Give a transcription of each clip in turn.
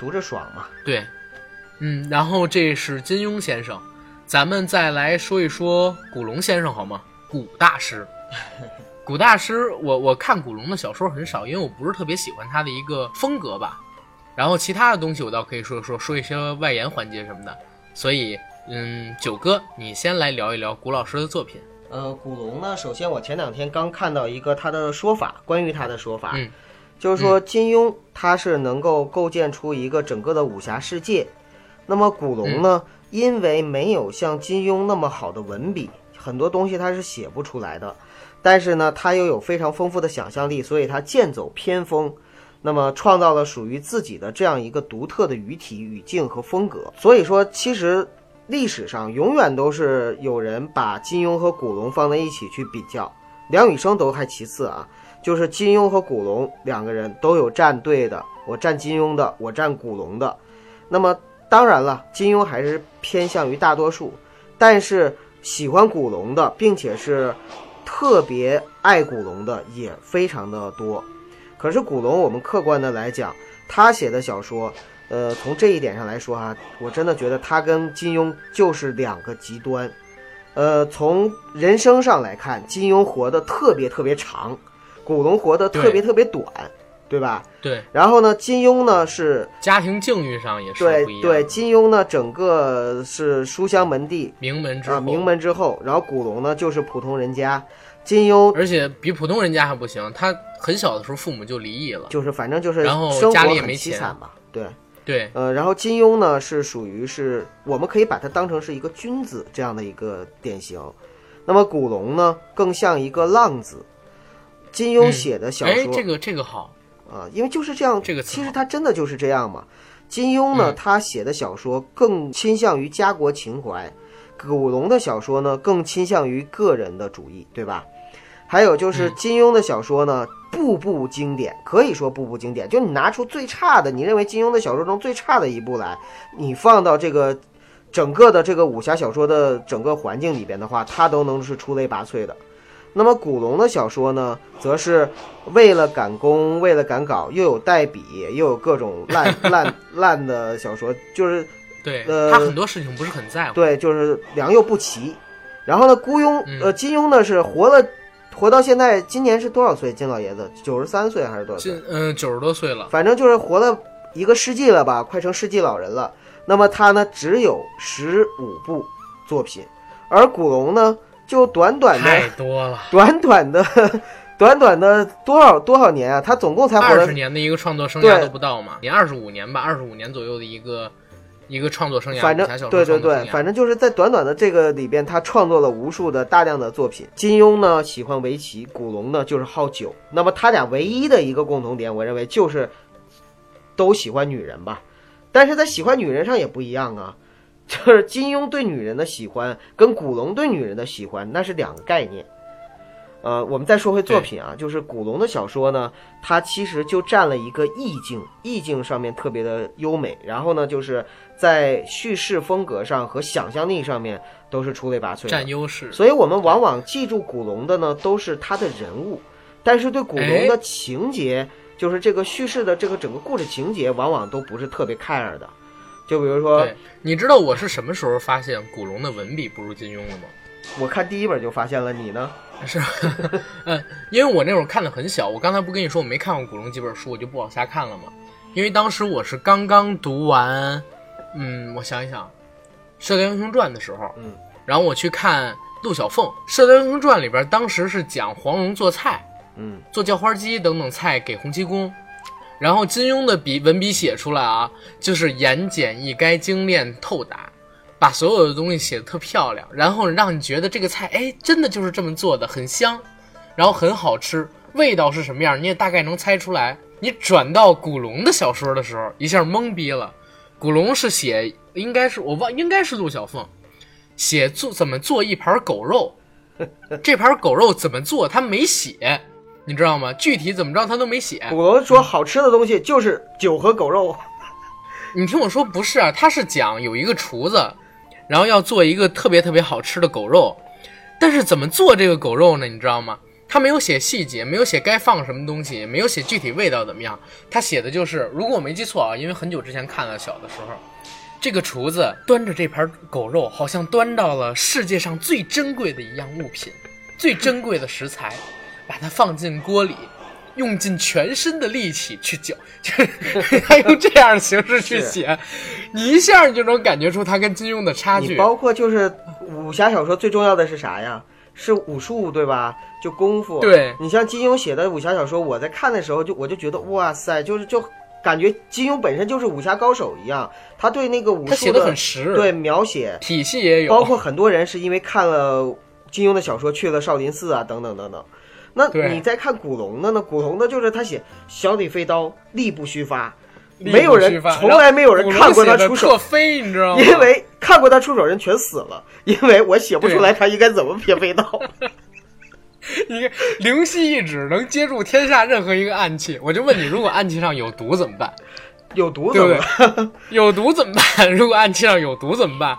读着爽嘛。对，嗯，然后这是金庸先生，咱们再来说一说古龙先生好吗？古大师，古大师，我我看古龙的小说很少，因为我不是特别喜欢他的一个风格吧。然后其他的东西我倒可以说说说一些外延环节什么的。所以，嗯，九哥，你先来聊一聊古老师的作品。呃，古龙呢，首先我前两天刚看到一个他的说法，关于他的说法，嗯就是说金庸他是能够构建出一个整个的武侠世界，那么古龙呢，因为没有像金庸那么好的文笔，很多东西他是写不出来的，但是呢，他又有非常丰富的想象力，所以他剑走偏锋。那么创造了属于自己的这样一个独特的语体、语境和风格。所以说，其实历史上永远都是有人把金庸和古龙放在一起去比较，梁羽生都还其次啊，就是金庸和古龙两个人都有站队的，我站金庸的，我站古龙的。那么当然了，金庸还是偏向于大多数，但是喜欢古龙的，并且是特别爱古龙的也非常的多。可是古龙，我们客观的来讲，他写的小说，呃，从这一点上来说哈、我真的觉得他跟金庸就是两个极端。呃，从人生上来看，金庸活得特别特别长，古龙活得特别特别短，对吧？对，然后呢，金庸呢是家庭境遇上也是对不一样。对，，金庸呢整个是书香门第啊、名门之后，名门之后，然后古龙呢就是普通人家，金庸而且比普通人家还不行。他很小的时候父母就离异了。就是反正就是然后生家里活也没钱凄惨吧，对。对，呃，然后金庸呢是属于是我们可以把它当成是一个君子这样的一个典型，那么古龙呢更像一个浪子。金庸嗯写的小说哎，说这个这个好，啊，因为就是这样，这个其实好他真的就是这样嘛。金庸呢，嗯他写的小说更倾向于家国情怀，古龙的小说呢更倾向于个人的主义，对吧？还有就是嗯金庸的小说呢，步步经典，可以说步步经典。就你拿出最差的，你认为金庸的小说中最差的一部来，你放到这个整个的这个武侠小说的整个环境里边的话，它都能是出类拔萃的。那么古龙的小说呢，则是为了赶工，为了赶稿，又有代笔，又有各种 烂烂烂的小说，就是对、呃他很多事情不是很在乎。对，就是良莠不齐。然后呢，孤庸嗯呃金庸呢是活了活到现在，今年是多少岁？金老爷子九十三岁还是多少岁？嗯九十多岁了，反正就是活了一个世纪了吧，快成世纪老人了。那么他呢，只有十五部作品，而古龙呢，就短短的太的多了。短短的 短短的多少多少年啊？他总共才二十年的一个创作生涯对都不到嘛，你二十五年吧，二十五年左右的一个一个创作生涯，反正对对对，反正就是在短短的这个里边，他创作了无数的大量的作品。金庸呢喜欢围棋，古龙呢就是好酒。那么他俩唯一的一个共同点，我认为就是都喜欢女人吧。但是在喜欢女人上也不一样啊，就是金庸对女人的喜欢跟古龙对女人的喜欢那是两个概念。呃，我们再说回作品啊，就是古龙的小说呢，它其实就占了一个意境，意境上面特别的优美，然后呢，就是在叙事风格上和想象力上面都是出类拔萃的占。优势。所以我们往往记住古龙的呢，都是他的人物，但是对古龙的情节，就是这个叙事的这个整个故事情节，往往都不是特别 care 的。就比如说，，你知道我是什么时候发现古龙的文笔不如金庸的吗？我看第一本就发现了，你呢？是，嗯，因为我那会儿看的很小，我刚才不跟你说我没看过古龙几本书，我就不往下看了嘛。因为当时我是刚刚读完，嗯，我想一想，《射雕英雄传》的时候，嗯，然后我去看陆小凤，《射雕英雄传》里边当时是讲黄蓉做菜，嗯，做叫花鸡等等菜给洪七公，然后金庸的笔文笔写出来啊，就是言简意赅、精炼透达，把所有的东西写的特漂亮，然后让你觉得这个菜，哎，真的就是这么做的，很香，然后很好吃，味道是什么样，你也大概能猜出来。你转到古龙的小说的时候，一下懵逼了。古龙是写，应该是我忘，应该是陆小凤写做怎么做一盘狗肉，这盘狗肉怎么做他没写，你知道吗？具体怎么着他都没写。古龙说好吃的东西就是酒和狗肉。你听我说，不是啊，他是讲有一个厨子，然后要做一个特别特别好吃的狗肉，但是怎么做这个狗肉呢？你知道吗？他没有写细节，没有写该放什么东西，没有写具体味道怎么样。他写的就是，如果我没记错啊，因为很久之前看了，小的时候，这个厨子端着这盘狗肉，好像端到了世界上最珍贵的一样物品，最珍贵的食材，把它放进锅里。用尽全身的力气去搅，就是 他用这样的形式去写，你一下你就能感觉出他跟金庸的差距。你包括就是武侠小说最重要的是啥呀？是武术对吧？就功夫。对你像金庸写的武侠小说，我在看的时候就我就觉得哇塞，就是就感觉金庸本身就是武侠高手一样，他对那个武术的很实，对描写，体系也有，包括很多人是因为看了金庸的小说去了少林寺啊，等等等等。那你再看古龙的呢？古龙的就是他写小李飞刀，力不虚发，没有人从来没有人看过他出手你知道吗？因为看过他出手人全死了，因为我写不出来他应该怎么撇飞刀。你灵犀一指能接住天下任何一个暗器，我就问你，如果暗器上有毒怎么办？有毒怎么不对？有毒怎么办？如果暗器上有毒怎么办？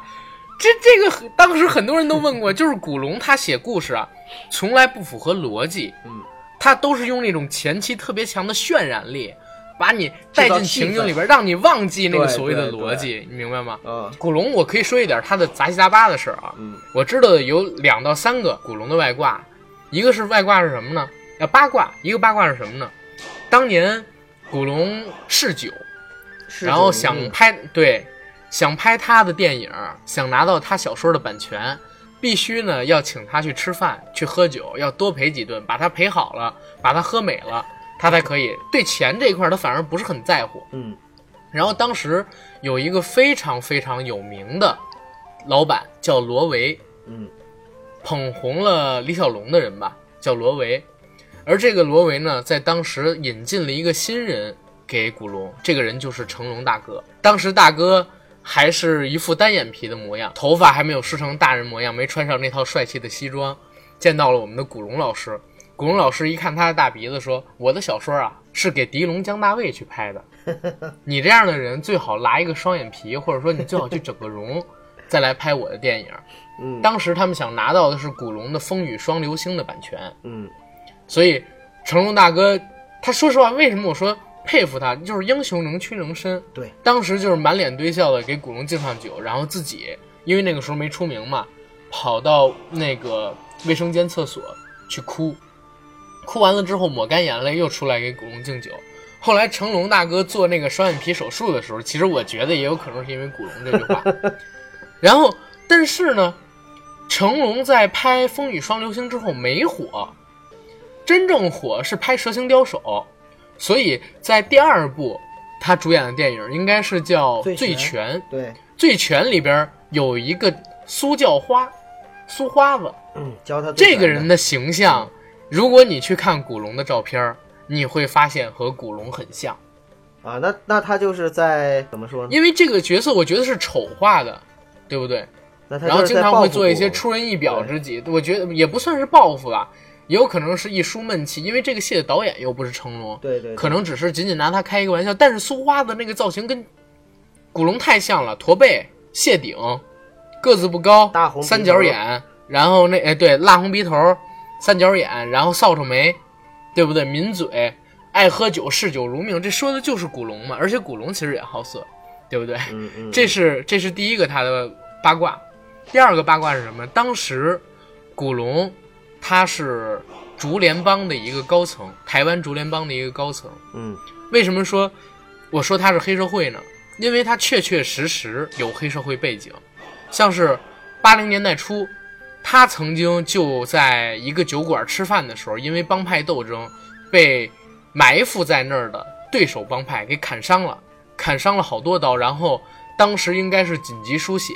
这这个当时很多人都问过，就是古龙他写故事啊，从来不符合逻辑，嗯，他都是用那种前期特别强的渲染力，把你带进情景里边，让你忘记那个所谓的逻辑，你明白吗？嗯古龙，我可以说一点他的杂七杂八的事儿啊。嗯我知道的有两到三个古龙的外挂，一个是外挂是什么呢？呃，八卦，一个八卦是什么呢？当年古龙嗜酒，然后想拍对，想拍他的电影，想拿到他小说的版权，必须呢要请他去吃饭去喝酒，要多陪几顿，把他陪好了，把他喝美了，他才可以。对钱这一块他反而不是很在乎。嗯然后当时有一个非常非常有名的老板叫罗维，嗯捧红了李小龙的人吧，叫罗维。而这个罗维呢，在当时引进了一个新人给古龙，这个人就是成龙大哥。当时大哥还是一副单眼皮的模样，头发还没有梳成大人模样，没穿上那套帅气的西装，见到了我们的古龙老师。古龙老师一看他的大鼻子，说：“我的小说啊，是给狄龙、江大卫去拍的。你这样的人最好拉一个双眼皮，或者说你最好去整个容，再来拍我的电影。”嗯当时他们想拿到的是古龙的《风雨双流星》的版权，嗯所以成龙大哥，他说实话，为什么我说佩服他，就是英雄能屈能伸。对，当时就是满脸堆笑的给古龙敬上酒，然后自己因为那个时候没出名嘛，跑到那个卫生间厕所去哭，哭完了之后抹干眼泪，又出来给古龙敬酒。后来成龙大哥做那个双眼皮手术的时候，其实我觉得也有可能是因为古龙这句话。然后，但是呢，成龙在拍《风雨双流星》之后没火，真正火是拍《蛇形刁手》，所以在第二部他主演的电影应该是叫《醉醉拳。醉拳里边有一个苏叫花，苏花子。嗯教他的这个人的形象，如果你去看古龙的照片，你会发现和古龙很像，啊，那那他就是在怎么说呢？因为这个角色我觉得是丑化的，对不对？然后经常会做一些出人意表之举，我觉得也不算是报复吧，也有可能是一书闷气，因为这个戏的导演又不是成龙，对对对可能只是仅仅拿他开一个玩笑。但是苏花的那个造型跟古龙太像了，驼背、谢顶，个子不高，大红三角眼，然后那哎对蜡红鼻头，三角眼，然后扫帚眉，对不对？抿嘴，爱喝酒，嗜酒如命，这说的就是古龙嘛。而且古龙其实也好色，对不对？嗯嗯，这是这是第一个他的八卦，第二个八卦是什么？当时古龙他是竹联帮的一个高层，台湾竹联帮的一个高层。嗯为什么说我说他是黑社会呢？因为他确确实实有黑社会背景，像是八零年代初，他曾经就在一个酒馆吃饭的时候，因为帮派斗争被埋伏在那儿的对手帮派给砍伤了，砍伤了好多刀，然后当时应该是紧急输血。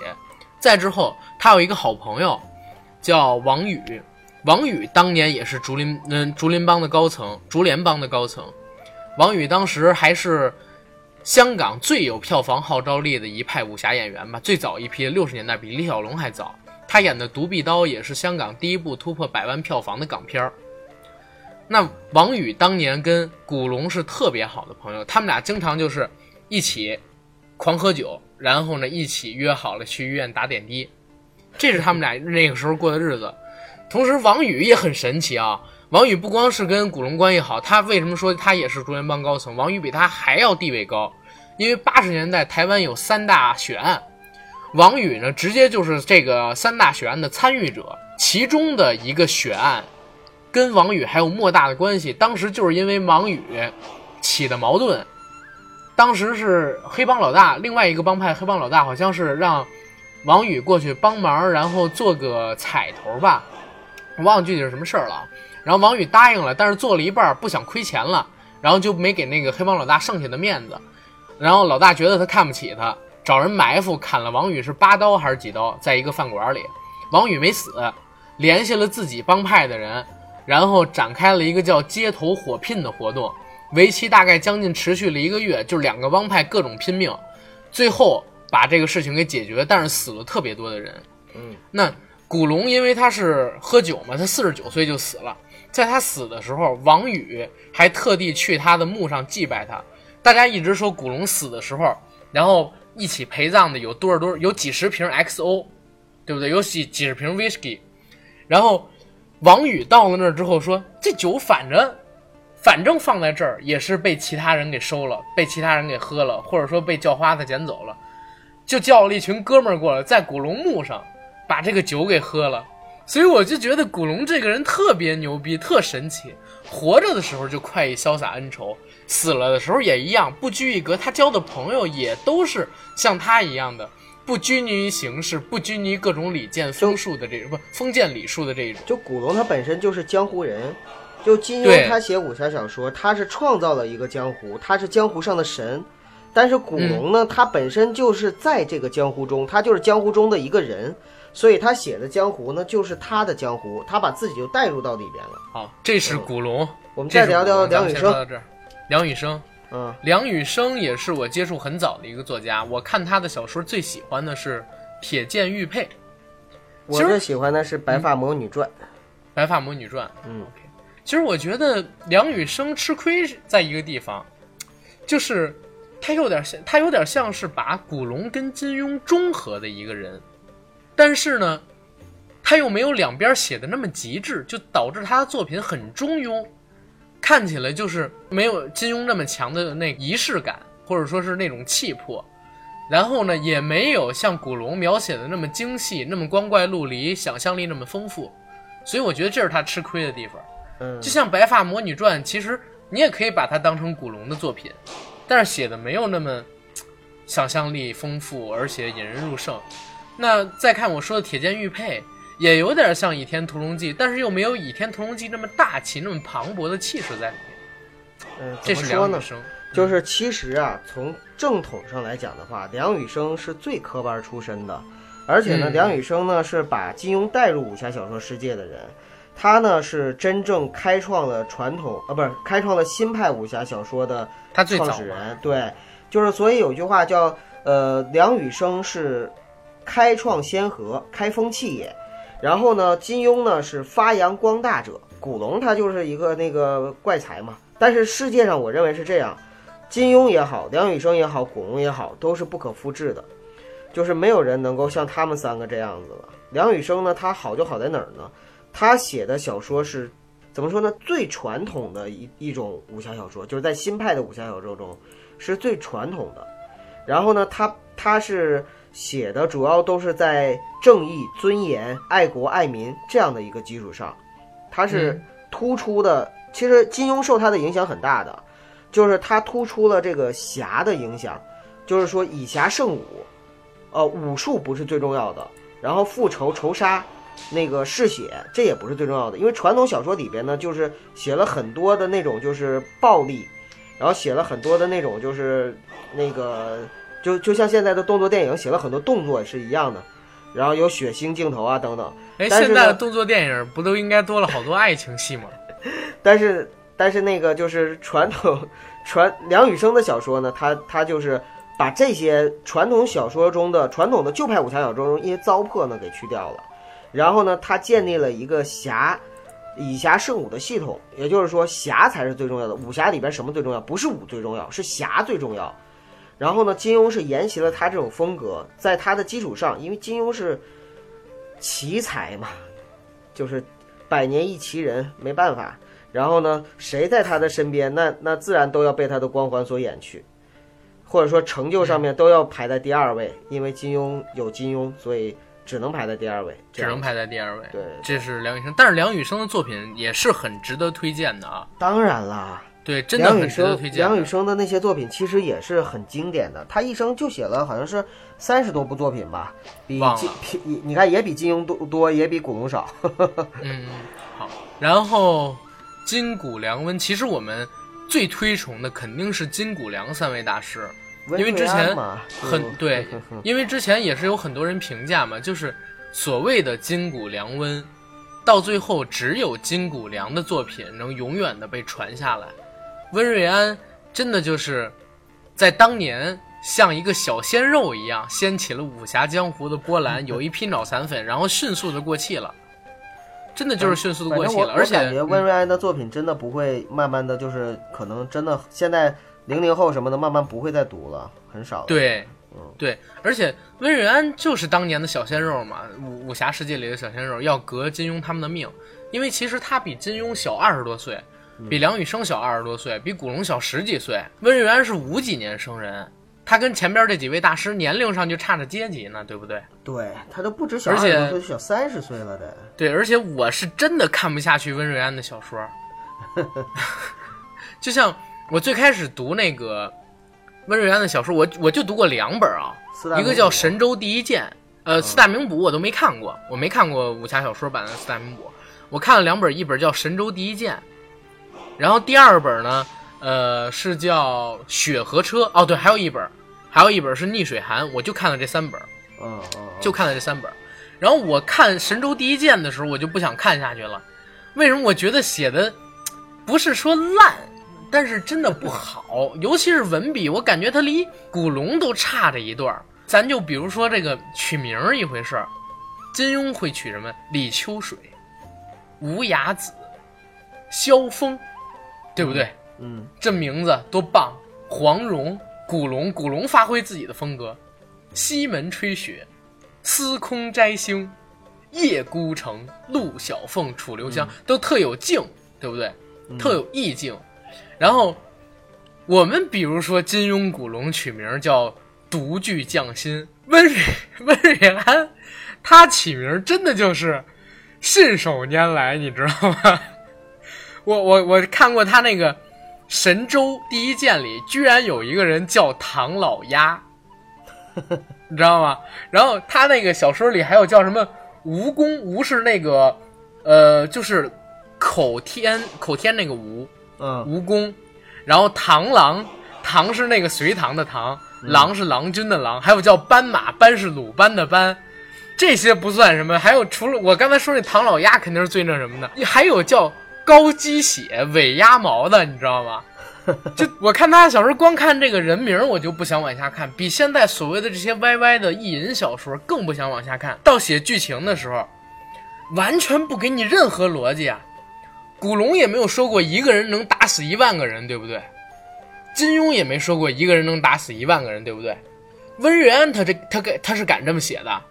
再之后，他有一个好朋友叫王宇，王宇当年也是竹林嗯竹林帮的高层，竹联帮的高层。王宇当时还是香港最有票房号召力的一派武侠演员吧，最早一批，六十年代比李小龙还早。他演的《独臂刀》也是香港第一部突破百万票房的港片。那王宇当年跟古龙是特别好的朋友，他们俩经常就是一起狂喝酒，然后呢一起约好了去医院打点滴，这是他们俩那个时候过的日子。同时，王宇也很神奇啊，王宇不光是跟古龙关系好，他为什么说他也是竹联帮高层？王宇比他还要地位高，因为八十年代台湾有三大血案，王宇呢直接就是这个三大血案的参与者，其中的一个血案跟王宇还有莫大的关系。当时就是因为王宇起的矛盾，当时是黑帮老大，另外一个帮派黑帮老大好像是让王宇过去帮忙，然后做个彩头吧，忘了具体是什么事儿了。然后王宇答应了，但是做了一半不想亏钱了，然后就没给那个黑帮老大剩下的面子。然后老大觉得他看不起他，找人埋伏砍了王宇是八刀还是几刀，在一个饭馆里，王宇没死，联系了自己帮派的人，然后展开了一个叫街头火拼的活动，为期大概将近持续了一个月，就两个帮派各种拼命，最后把这个事情给解决，但是死了特别多的人。嗯，那古龙因为他是喝酒嘛，他四十九岁就死了。在他死的时候，王宇还特地去他的墓上祭拜他。大家一直说古龙死的时候，然后一起陪葬的有多少多少，有几十瓶 XO，对不对？有几几十瓶 whisky。然后王宇到了那儿之后说：“这酒反正反正放在这儿也是被其他人给收了，被其他人给喝了，或者说被叫花子捡走了，就叫了一群哥们儿过来，在古龙墓上把这个酒给喝了。”所以我就觉得古龙这个人特别牛逼，特神奇。活着的时候就快意潇洒恩仇，死了的时候也一样，不拘一格。他交的朋友也都是像他一样的，不拘泥于形式，不拘泥于各种礼剑风术的这种，不封建礼数的这一种。就古龙他本身就是江湖人，就金对庸他写武侠小说，他是创造了一个江湖，他是江湖上的神。但是古龙呢，他本身就是在这个江湖中，他就是江湖中的一个人，所以他写的江湖呢，就是他的江湖，他把自己就带入到里边了。好，这是古龙。我们再聊聊梁羽生，到这。梁羽生，嗯，梁羽生也是我接触很早的一个作家。我看他的小说最喜欢的是《铁剑玉佩》《我最喜欢的是《白发魔女传》。白发魔女传》。嗯 OK，其实我觉得梁羽生吃亏在一个地方，就是他有点像，他有点像是把古龙跟金庸中和的一个人，但是呢，他又没有两边写的那么极致，就导致他的作品很中庸，看起来就是没有金庸那么强的那仪式感，或者说是那种气魄。然后呢，也没有像古龙描写的那么精细，那么光怪陆离，想象力那么丰富，所以我觉得这是他吃亏的地方。嗯就像《白发魔女传》，其实你也可以把它当成古龙的作品，但是写的没有那么想象力丰富，而且引人入胜。那再看我说的《铁剑玉佩》，也有点像《倚天屠龙记》，但是又没有《倚天屠龙记》那么大气、那么磅礴的气势在里面。嗯，这是说呢梁羽？生，就是其实啊，从正统上来讲的话，梁羽生是最科班出身的，而且呢，嗯梁羽生呢是把金庸带入武侠小说世界的人，他呢是真正开创了传统啊，不是开创了新派武侠小说的创始嘛，人。对，就是所以有句话叫呃，梁羽生是开创先河，开风气也。然后呢，金庸呢是发扬光大者，古龙他就是一个那个怪才嘛。但是世界上我认为是这样，金庸也好，梁羽生也好，古龙也好，都是不可复制的，就是没有人能够像他们三个这样子了。梁羽生呢，他好就好在哪儿呢？他写的小说是怎么说呢？最传统的一一种武侠小说，就是在新派的武侠小说中是最传统的。然后呢，他他是写的主要都是在正义、尊严、爱国、爱民这样的一个基础上，他是嗯突出的。其实金庸受他的影响很大的，就是他突出了这个侠的影响，就是说以侠胜武，呃，武术不是最重要的，然后复仇、仇杀。那个嗜血，这也不是最重要的，因为传统小说里边呢，就是写了很多的那种就是暴力，然后写了很多的那种就是那个就就像现在的动作电影写了很多动作也是一样的，然后有血腥镜头啊等等。哎，现在的动作电影不都应该多了好多爱情戏吗？但是但是那个就是传统传梁羽生的小说呢，他他就是把这些传统小说中的传统的旧派武侠小说中一些糟粕呢给去掉了，然后呢，他建立了一个侠以侠胜武的系统，也就是说侠才是最重要的。武侠里边什么最重要？不是武最重要，是侠最重要。然后呢，金庸是沿袭了他这种风格，在他的基础上，因为金庸是奇才嘛，就是百年一奇人，没办法。然后呢，谁在他的身边，那那自然都要被他的光环所掩去，或者说成就上面都要排在第二位，因为金庸有金庸，所以只能排在第二位，只能排在第二位。对，这是梁羽生，但是梁羽生的作品也是很值得推荐的啊。当然啦。对，真的很值得推荐。梁羽生的那些作品其实也是很经典的，他一生就写了好像是三十多部作品吧，比金比你你看也比金庸多多，也比古龙少。嗯，好。然后金谷良温，其实我们最推崇的肯定是金谷良三位大师，温因为之前很对，因为之前也是有很多人评价嘛，就是所谓的金谷良温，到最后只有金谷良的作品能永远的被传下来。温瑞安真的就是在当年像一个小鲜肉一样，掀起了武侠江湖的波澜，有一批脑残粉，然后迅速的过气了。真的就是迅速的过气了，而且我感觉温嗯瑞安的作品真的不会慢慢的就是可能真的现在零零后什么的慢慢不会再读了，很少了。对嗯，对，而且温瑞安就是当年的小鲜肉嘛，武武侠世界里的小鲜肉，要革金庸他们的命，因为其实他比金庸小二十多岁，嗯比梁羽生小二十多岁，比古龙小十几岁。温瑞安是五几年生人，他跟前边这几位大师年龄上就差着阶级呢，对不对？对，他都不止小二十多岁，小三十岁了得。对，而且我是真的看不下去温瑞安的小说，就像我最开始读那个温瑞安的小说，我我就读过两本啊，一个叫《神州第一剑》，呃，四大名捕我都没看过，我没看过武侠小说版的四大名捕，我看了两本，一本叫《神州第一剑》，然后第二本呢，呃，是叫《雪和车》，哦，对，还有一本，还有一本是《逆水寒》，我就看了这三本，嗯嗯，嗯就看了这三本。然后我看《神州第一剑》的时候，我就不想看下去了。为什么？我觉得写的不是说烂，但是真的不好，尤其是文笔，我感觉它离古龙都差着一段儿。咱就比如说这个取名儿一回事儿，金庸会取什么？李秋水、无崖子、萧峰，对不对？嗯这名字多棒！黄蓉、古龙，古龙发挥自己的风格，西门吹雪、司空摘星、叶孤城、陆小凤、楚留香，都特有劲，对不对？特有意境。然后我们比如说金庸、古龙取名叫独具匠心，温瑞 温瑞安，他起名真的就是信手拈来，你知道吗？我我我看过他那个《神州第一剑》里，居然有一个人叫唐老鸭，你知道吗？然后他那个小说里还有叫什么蜈蚣，蜈是那个呃，就是口天口天那个蜈嗯蜈蚣，然后螳螂，螳是那个隋唐的唐，狼是郎君的郎，还有叫斑马，斑是鲁班的斑。这些不算什么，还有除了我刚才说那唐老鸭肯定是最那什么的，还有叫高鸡血、尾鸭毛的，你知道吗？就我看他小时候，光看这个人名儿我就不想往下看，比现在所谓的这些歪歪的意淫小说更不想往下看。到写剧情的时候，完全不给你任何逻辑啊！古龙也没有说过一个人能打死一万个人，对不对？金庸也没说过一个人能打死一万个人，对不对？温瑞安他这他给他是敢这么写的。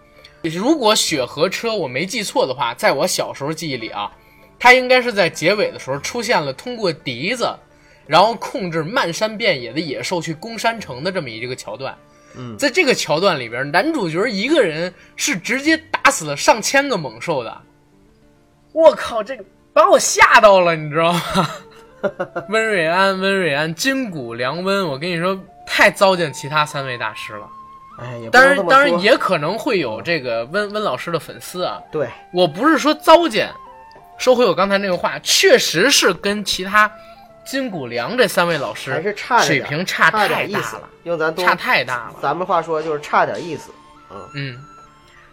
如果雪和车我没记错的话，在我小时候记忆里啊，他应该是在结尾的时候出现了通过笛子，然后控制漫山遍野的野兽去攻山城的这么一个桥段。嗯在这个桥段里边，男主角一个人是直接打死了上千个猛兽的。我靠，这个把我吓到了，你知道吗？温瑞安，温瑞安，金谷良温，我跟你说，太糟践其他三位大师了。哎，也当然，当然也可能会有这个温温老师的粉丝啊。对，我不是说糟践，收回我刚才那个话，确实是跟其他金谷良这三位老师还师是差着水平差太大了，，用咱东差太大了。咱们话说就是差点意思。嗯，嗯，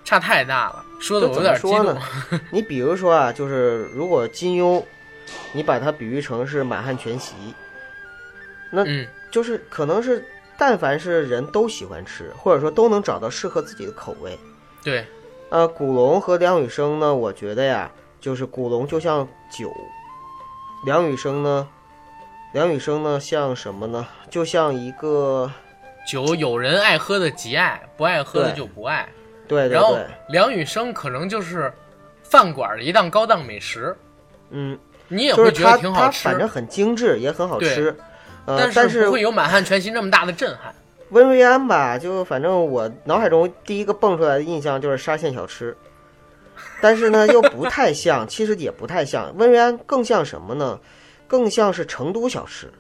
差太大了，说的我有点说呢。？你比如说啊，就是如果金庸，你把它比喻成是满汉全席，那嗯就是可能是但凡是人都喜欢吃，或者说都能找到适合自己的口味。对，呃，古龙和梁羽生呢，我觉得呀，就是古龙就像酒，梁羽生呢，梁羽生呢像什么呢？就像一个，酒有人爱喝的极爱，不爱喝的对就不爱。对对然后对，梁羽生可能就是饭馆的一档高档美食，嗯，你也会觉得它挺好吃它反，正很精致，也很好吃。呃，但是不会有满汉全席那么大的震撼。温瑞安吧，就反正我脑海中第一个蹦出来的印象就是沙县小吃，但是呢又不太像，其实也不太像。温瑞安更像什么呢？更像是成都小吃，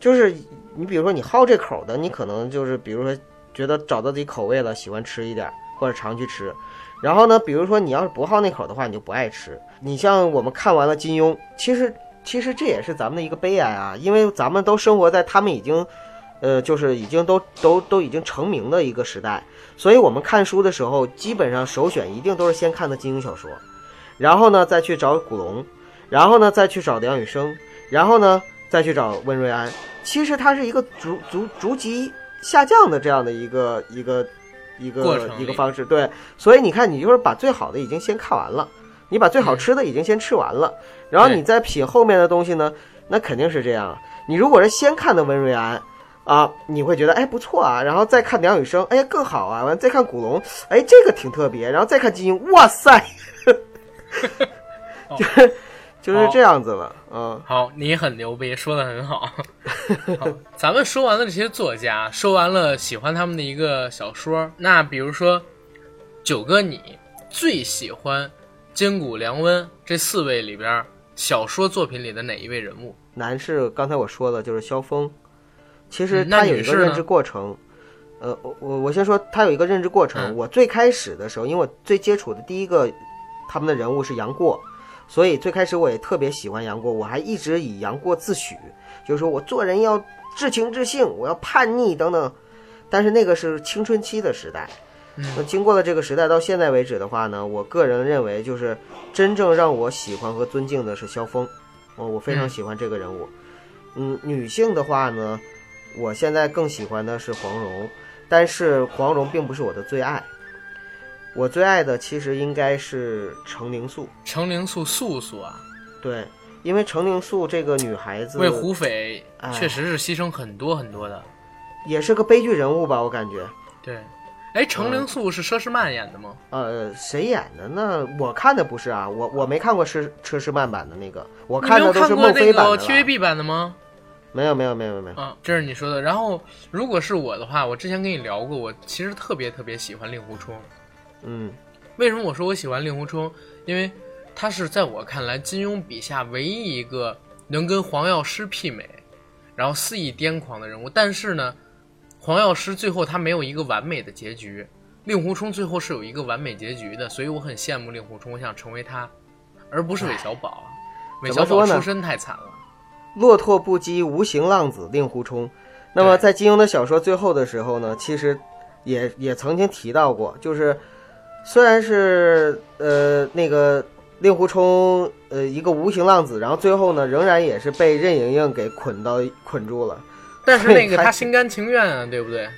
就是你比如说你好这口的，你可能就是比如说觉得找到自己口味了，喜欢吃一点或者常去吃。然后呢，比如说你要是不好那口的话，你就不爱吃。你像我们看完了金庸，其实其实这也是咱们的一个悲哀啊，因为咱们都生活在他们已经。呃，就是已经都都都已经成名的一个时代，所以我们看书的时候，基本上首选一定都是先看的金庸小说，然后呢再去找古龙，然后呢再去找梁羽生，然后呢再去找温瑞安。其实它是一个逐逐逐级下降的这样的一个一个一个一个方式，对。所以你看，你就是把最好的已经先看完了，你把最好吃的已经先吃完了，然后你再品后面的东西呢，那肯定是这样。你如果是先看的温瑞安。啊，你会觉得哎不错啊，然后再看梁羽生，哎呀更好啊，完再看古龙，哎这个挺特别，然后再看金庸，哇塞，就是就是这样子了，嗯好，你很牛逼，说的很好。好，咱们说完了这些作家，说完了喜欢他们的一个小说，那比如说九哥，你最喜欢金谷良温这四位里边小说作品里的哪一位人物？男士刚才我说的就是萧峰，其实他有一个认知过程。呃，我我我先说，他有一个认知过程。嗯我最开始的时候，因为我最接触的第一个他们的人物是杨过，所以最开始我也特别喜欢杨过，我还一直以杨过自诩，就是说我做人要至情至性，我要叛逆等等。但是那个是青春期的时代，那嗯经过了这个时代到现在为止的话呢，我个人认为就是真正让我喜欢和尊敬的是萧峰，哦，我非常嗯喜欢这个人物。嗯，女性的话呢，我现在更喜欢的是黄蓉，但是黄蓉并不是我的最爱，我最爱的其实应该是程灵素。程灵素素素啊，对，因为程灵素这个女孩子为胡斐哎确实是牺牲很多很多的。也是个悲剧人物吧，我感觉。对，哎，程嗯灵素是佘诗曼演的吗？呃，谁演的呢？我看的不是啊，我我没看过佘佘诗曼版的那个，我你没有的都是孟非版的了。TVB 版的吗？没有没有没有没有，啊，这是你说的。然后，如果是我的话，我之前跟你聊过，我其实特别特别喜欢令狐冲。嗯为什么我说我喜欢令狐冲？因为他是在我看来金庸笔下唯一一个能跟黄药师媲美，然后肆意癫狂的人物。但是呢，黄药师最后他没有一个完美的结局，令狐冲最后是有一个完美结局的，所以我很羡慕令狐冲，我想成为他，而不是韦小宝。韦小宝出身太惨了。落拓不羁无形浪子令狐冲。那么在金庸的小说最后的时候呢，其实也也曾经提到过，就是虽然是呃那个令狐冲呃一个无形浪子，然后最后呢仍然也是被任盈盈给捆到捆住了。但是那个他 他心甘情愿啊，对不对？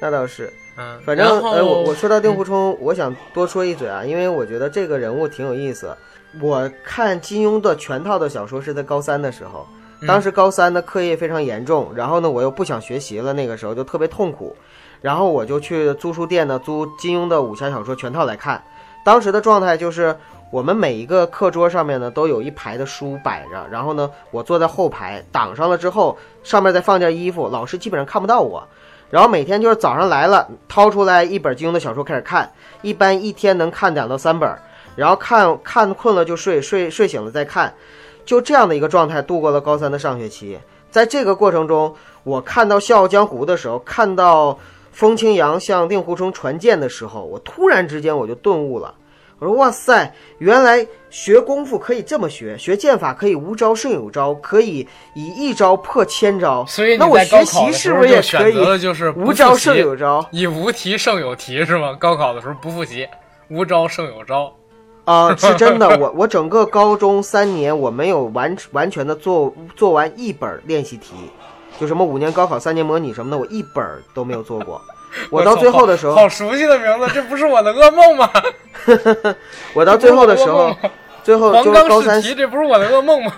那倒是，嗯，反正呃我我说到令狐冲，我想多说一嘴啊，因为我觉得这个人物挺有意思。我看金庸的全套的小说是在高三的时候，嗯当时高三的课业非常严重，然后呢我又不想学习了，那个时候就特别痛苦，然后我就去租书店呢租金庸的武侠小说全套来看。当时的状态就是我们每一个课桌上面呢都有一排的书摆着，然后呢我坐在后排挡上了之后，上面再放件衣服，老师基本上看不到我。然后每天就是早上来了，掏出来一本金庸的小说开始看，一般一天能看两到三本，然后看 看困了就睡，睡睡醒了再看，就这样的一个状态度过了高三的上学期。在这个过程中，我看到《笑傲江湖》的时候，看到风清扬向令狐冲传剑的时候，我突然之间我就顿悟了。我说：“哇塞，原来学功夫可以这么学，学剑法可以无招胜有招，可以以一招破千招。所以那我学习是不是也可就选择以就是无招胜有招？以无题胜有题是吗？高考的时候不复习，无招胜有招。啊、是真的，我我整个高中三年我没有完完全的做做完一本练习题，就什么五年高考三年模拟什么的，我一本儿都没有做过。我到最后的时候好，好熟悉的名字，这不是我的噩梦吗？我到最后的时候最后就是高三这不是我的噩梦吗？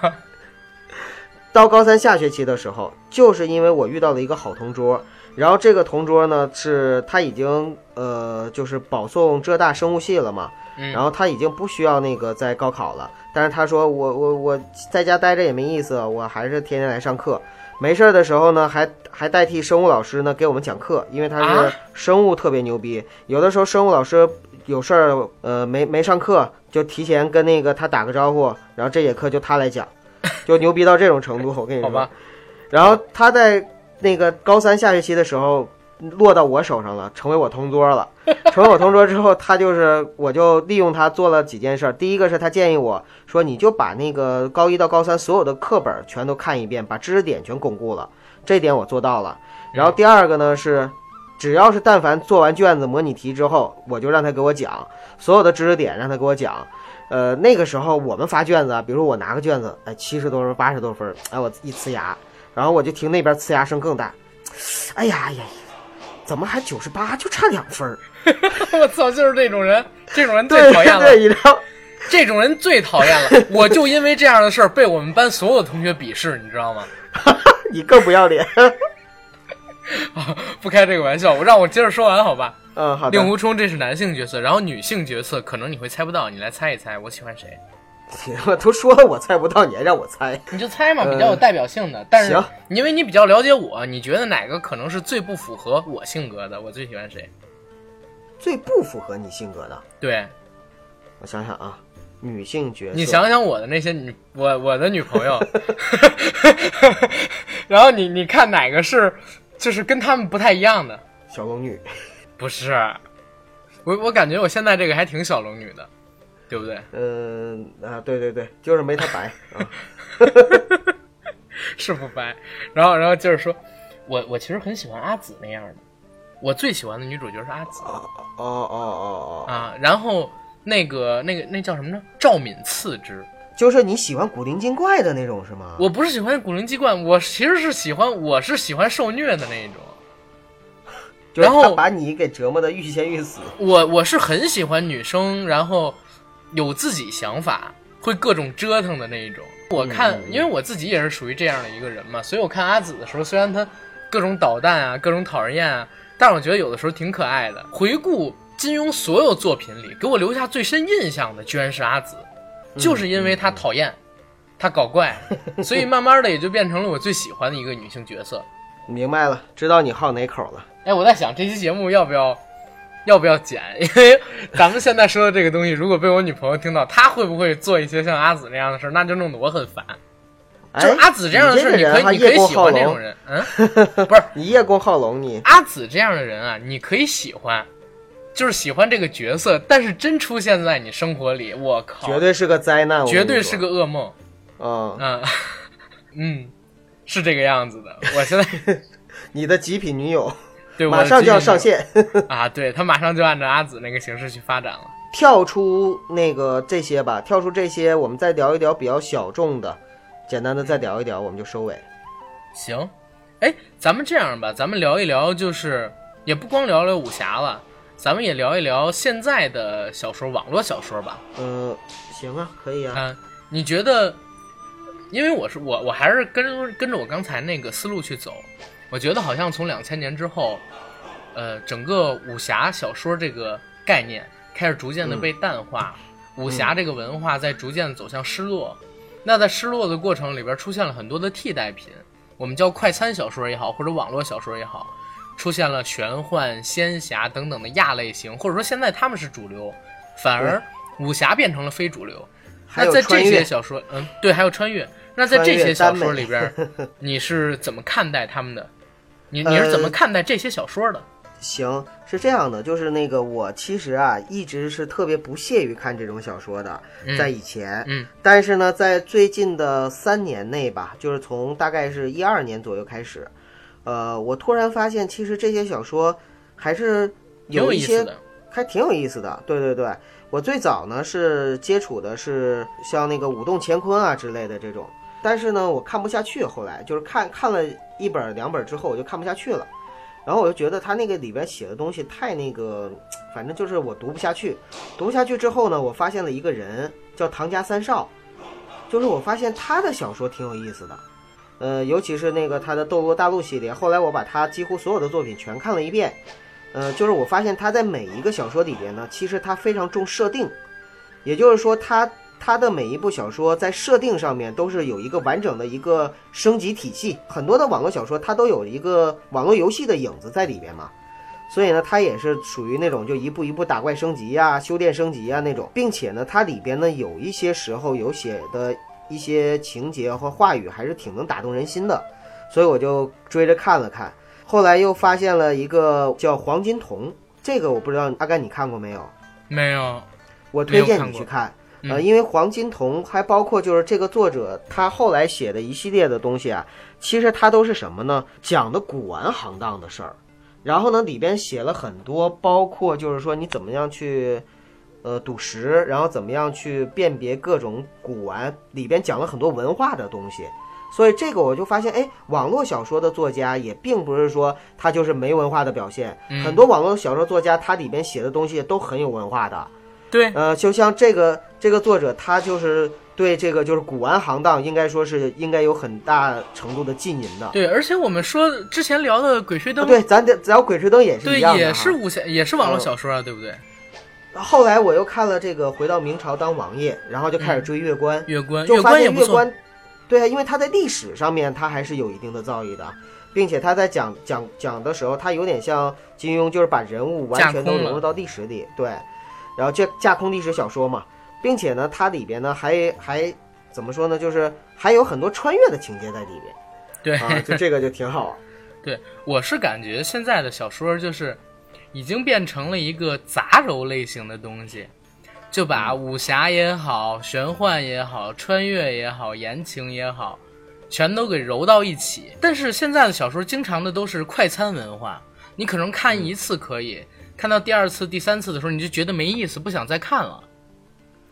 到高三下学期的时候，就是因为我遇到了一个好同桌，然后这个同桌呢，是他已经呃，就是保送浙大生物系了嘛，嗯，然后他已经不需要那个在高考了，但是他说我我我在家待着也没意思，我还是天天来上课。没事儿的时候呢，还还代替生物老师呢给我们讲课，因为他是啊生物特别牛逼。有的时候生物老师有事儿，呃，没没上课，就提前跟那个他打个招呼，然后这节课就他来讲，就牛逼到这种程度。我跟你说好吧，，然后他在那个高三下学期的时候落到我手上了，成为我同桌了。成 为我同桌之后，他就是我就利用他做了几件事儿。第一个是他建议我说，你就把那个高一到高三所有的课本全都看一遍，把知识点全巩固了。这点我做到了。然后第二个呢是，只要是但凡做完卷子模拟题之后，我就让他给我讲所有的知识点，让他给我讲。呃，那个时候我们发卷子啊，比如我拿个卷子，哎，七十多分、八十多分，哎，我一呲牙，然后我就听那边呲牙声更大，哎呀哎呀，怎么还九十八，就差两分儿？我操，就是这种人，这种人最讨厌了，这种人最讨厌了。我就因为这样的事儿被我们班所有的同学鄙视，你知道吗？你更不要脸。不开这个玩笑，我让我接着说完好吧？嗯，好的令。狐冲这是男性角色，然后女性角色可能你会猜不到，你来猜一猜，我喜欢谁？我都说了我猜不到，你还让我猜？你就猜嘛，呃比较有代表性的。但是行因为你比较了解我，你觉得哪个可能是最不符合我性格的？我最喜欢谁？最不符合你性格的，对我想想啊，女性角色。你想想我的那些女，我我的女朋友，然后你你看哪个是就是跟他们不太一样的？小龙女，不是，我我感觉我现在这个还挺小龙女的，对不对？嗯啊，对对对，就是没他白啊。是不白。然后然后就是说，我我其实很喜欢阿紫那样的，我最喜欢的女主角是阿紫哦哦哦哦哦，啊。然后那个那个那叫什么呢？赵敏次之。就是你喜欢古灵精怪的那种是吗？我不是喜欢古灵精怪，我其实是喜欢我是喜欢受虐的那一种。然后把你给折磨的欲仙欲死。我我是很喜欢女生，然后有自己想法，会各种折腾的那一种。我看，嗯因为我自己也是属于这样的一个人嘛，所以我看阿紫的时候，虽然她各种捣蛋啊，各种讨人厌啊，但是我觉得有的时候挺可爱的。回顾金庸所有作品里，给我留下最深印象的居然是阿紫，就是因为她讨厌，她搞怪，所以慢慢的也就变成了我最喜欢的一个女性角色。明白了，知道你好哪口了。哎，我在想这期节目要不要要不要剪？因为咱们现在说的这个东西，如果被我女朋友听到，她会不会做一些像阿紫那样的事儿？那就弄得我很烦。就哎，阿紫这样的事儿，你你可以你可以喜欢这种人，嗯，不是。你叶公好龙，你。阿紫这样的人啊，你可以喜欢，就是喜欢这个角色，但是真出现在你生活里，我靠，绝对是个灾难，绝对是个噩梦，嗯，嗯。嗯，是这个样子的。我现在 你的极品女友对马上就要上线线。啊，对他马上就按照阿紫那个形式去发展了。跳出那个这些吧，跳出这些，我们再聊一聊比较小众的，简单的再聊一聊，我们就收尾。行，哎，咱们这样吧，咱们聊一聊，就是也不光聊聊武侠了，咱们也聊一聊现在的小说，网络小说吧。嗯，行啊，可以啊。嗯、你觉得？因为我是我，我还是跟跟着我刚才那个思路去走。我觉得好像从两千年之后，呃，整个武侠小说这个概念开始逐渐的被淡化，武侠这个文化在逐渐走向失落。那在失落的过程里边，出现了很多的替代品，我们叫快餐小说也好，或者网络小说也好，出现了玄幻、仙侠等等的亚类型，或者说现在他们是主流，反而武侠变成了非主流。那在这些小说，嗯，对，还有穿越。那在这些小说里边，你是怎么看待他们的？你你是怎么呃看待这些小说的？行，是这样的，就是那个我其实啊，一直是特别不屑于看这种小说的，嗯在以前，嗯，但是呢，在最近的三年内吧，就是从大概是一二年左右开始，呃，我突然发现其实这些小说还是有一些。还挺有意思的。对对对，我最早呢是接触的是像那个武动乾坤啊之类的这种，但是呢我看不下去，后来就是看看了一本两本之后我就看不下去了，然后我就觉得他那个里边写的东西太那个，反正就是我读不下去。读不下去之后呢，我发现了一个人叫唐家三少，就是我发现他的小说挺有意思的。呃，尤其是那个他的《斗罗大陆》系列，后来我把他几乎所有的作品全看了一遍。呃，就是我发现他在每一个小说里边呢，其实他非常重设定，也就是说他他的每一部小说在设定上面都是有一个完整的一个升级体系。很多的网络小说它都有一个网络游戏的影子在里边嘛。所以呢，它也是属于那种就一步一步打怪升级呀、修炼升级呀那种，并且呢，它里边呢有一些时候有写的一些情节和话语还是挺能打动人心的，所以我就追着看了看。后来又发现了一个叫《黄金瞳》，这个我不知道阿甘你看过没有？没有，我推荐你去看。嗯呃，因为《黄金瞳》还包括就是这个作者他后来写的一系列的东西啊，其实他都是什么呢？讲的古玩行当的事儿。然后呢，里边写了很多，包括就是说你怎么样去，呃，赌石，然后怎么样去辨别各种古玩，里边讲了很多文化的东西。所以这个我就发现，哎，网络小说的作家也并不是说他就是没文化的表现，嗯很多网络小说作家他里边写的东西都很有文化的。对，呃，就像这个这个作者，他就是对这个就是古玩行当，应该说是应该有很大程度的浸淫的。对，而且我们说之前聊的《鬼吹灯》啊对，咱得聊《鬼吹灯》也是一样也是武侠，也是网络嗯小说啊，对不对？后来我又看了这个《回到明朝当王爷》，然后就开始嗯追月关，月关，就发。现月关，对啊，因为他在历史上面他还是有一定的造诣的，并且他在讲讲讲的时候，他有点像金庸，就是把人物完全都融入到历史里，对，然后架架空历史小说嘛，并且呢，它里边呢还还怎么说呢，就是还有很多穿越的情节在里边。对，啊，就这个就挺好。对，我是感觉现在的小说就是已经变成了一个杂糅类型的东西，就把武侠也好、玄幻也好、穿越也好、言情也好，全都给揉到一起。但是现在的小说经常的都是快餐文化，你可能看一次可以，看到第二次、第三次的时候，你就觉得没意思，不想再看了，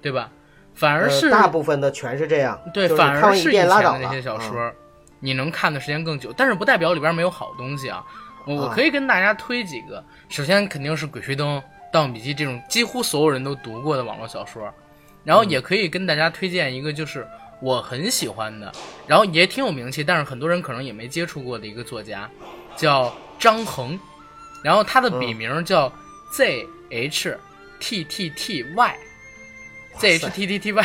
对吧？反而是、呃、大部分的全是这样，对，反而是以。前的那些小说，嗯你能看的时间更久，但是不代表里边没有好东西啊。我可以跟大家推几个，首先肯定是《鬼吹灯》《盗墓笔记》这种几乎所有人都读过的网络小说，然后也可以跟大家推荐一个就是我很喜欢的，然后也挺有名气，但是很多人可能也没接触过的一个作家，叫张衡，然后他的笔名叫 Z H T T T Y。Z H T T T Y，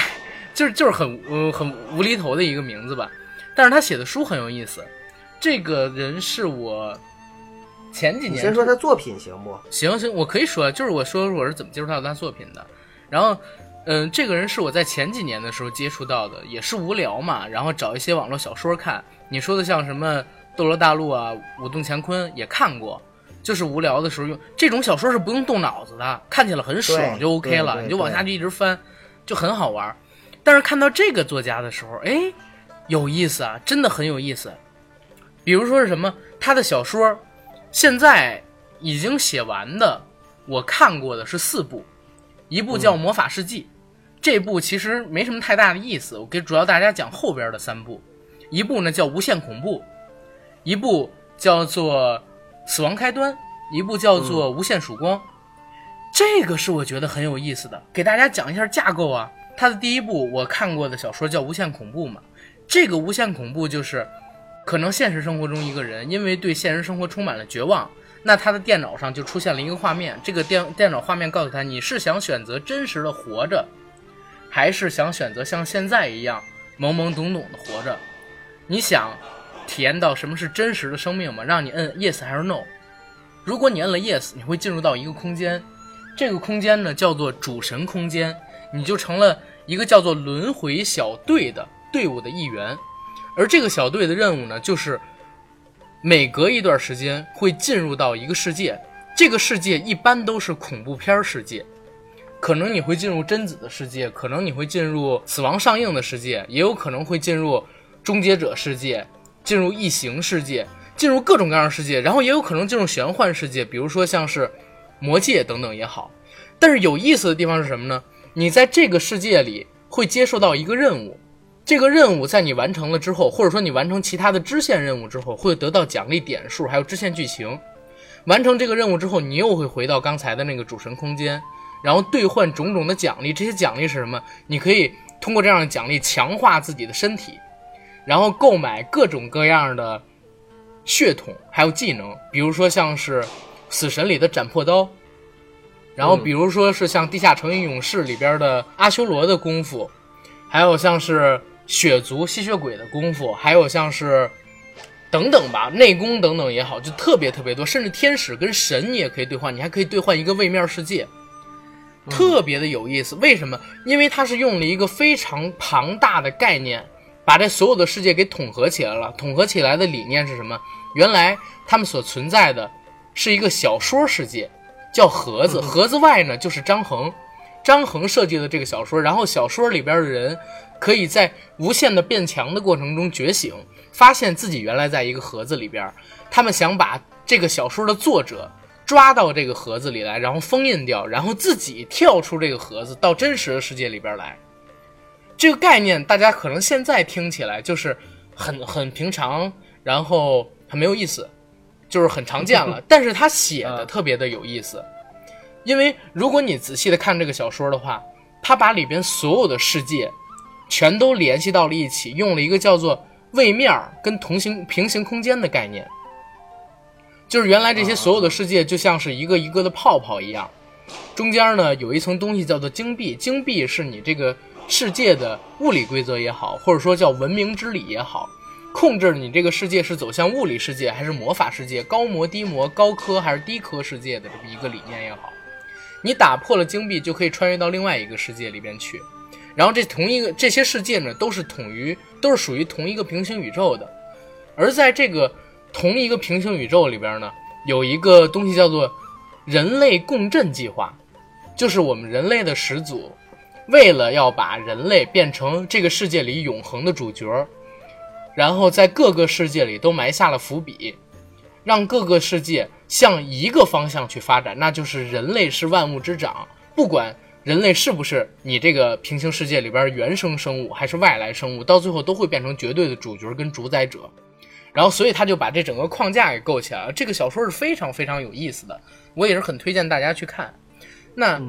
就是就是很呃很无厘头的一个名字吧，但是他写的书很有意思。这个人是我前几年你先说他作品行不？行行，我可以说，就是我说我是怎么接触到他作品的。然后，嗯、这个人是我在前几年的时候接触到的，也是无聊嘛，然后找一些网络小说看。你说的像什么《斗罗大陆》啊，《武动乾坤》也看过，就是无聊的时候用这种小说是不用动脑子的，看起来很爽就 OK 了，你就往下去一直翻，就很好玩。但是看到这个作家的时候，哎，有意思啊，真的很有意思。比如说是什么，他的小说现在已经写完的，我看过的是四部，一部叫《魔法世纪》，这部其实没什么太大的意思，我给主要大家讲后边的三部，一部呢叫《无限恐怖》，一部叫做《死亡开端》，一部叫做《无限曙光》。这个是我觉得很有意思的，给大家讲一下架构啊。它的第一部我看过的小说叫《无限恐怖》嘛，这个无限恐怖就是，可能现实生活中一个人因为对现实生活充满了绝望，那他的电脑上就出现了一个画面，这个电电脑画面告诉他你是想选择真实的活着，还是想选择像现在一样懵懵懂懂的活着？你想体验到什么是真实的生命吗？让你摁 yes 还是 no？如果你摁了 yes，你会进入到一个空间，这个空间呢叫做主神空间，你就成了一个叫做轮回小队的队伍的一员。而这个小队的任务呢，就是每隔一段时间会进入到一个世界，这个世界一般都是恐怖片世界，可能你会进入贞子的世界，可能你会进入死亡上映的世界，也有可能会进入终结者世界，进入异形世界，进入各种各样的世界，然后也有可能进入玄幻世界，比如说像是魔界等等也好。但是有意思的地方是什么呢？你在这个世界里会接受到一个任务，这个任务在你完成了之后，或者说你完成其他的支线任务之后，会得到奖励点数，还有支线剧情。完成这个任务之后，你又会回到刚才的那个主神空间，然后兑换种种的奖励。这些奖励是什么？你可以通过这样的奖励强化自己的身体。然后购买各种各样的血统还有技能，比如说像是死神里的斩破刀，然后比如说是像地下城与勇士里边的阿修罗的功夫，还有像是血族吸血鬼的功夫，还有像是等等吧内功等等也好，就特别特别多，甚至天使跟神你也可以兑换，你还可以兑换一个位面世界。特别的有意思，为什么？因为它是用了一个非常庞大的概念，把这所有的世界给统合起来了。统合起来的理念是什么？原来他们所存在的是一个小说世界，叫盒子。盒子外呢就是张衡，张衡设计的这个小说。然后小说里边的人可以在无限的变强的过程中觉醒，发现自己原来在一个盒子里边。他们想把这个小说的作者。抓到这个盒子里来，然后封印掉，然后自己跳出这个盒子到真实的世界里边来。这个概念大家可能现在听起来就是很很平常，然后很没有意思，就是很常见了。但是他写的特别的有意思，因为如果你仔细的看这个小说的话，他把里边所有的世界全都联系到了一起，用了一个叫做位面跟同行平行空间的概念。就是原来这些所有的世界就像是一个一个的泡泡一样，中间呢有一层东西叫做晶币，晶币是你这个世界的物理规则也好，或者说叫文明之理也好，控制你这个世界是走向物理世界还是魔法世界，高魔低魔，高科还是低科世界的这么一个理念也好，你打破了金币就可以穿越到另外一个世界里边去，然后这同一个这些世界呢都是统于都是属于同一个平行宇宙的，而在这个。同一个平行宇宙里边呢，有一个东西叫做“人类共振计划”，就是我们人类的始祖，为了要把人类变成这个世界里永恒的主角，然后在各个世界里都埋下了伏笔，让各个世界向一个方向去发展，那就是人类是万物之长，不管人类是不是你这个平行世界里边原生生物，还是外来生物，到最后都会变成绝对的主角跟主宰者。然后，所以他就把这整个框架给构起来了。这个小说是非常非常有意思的，我也是很推荐大家去看。那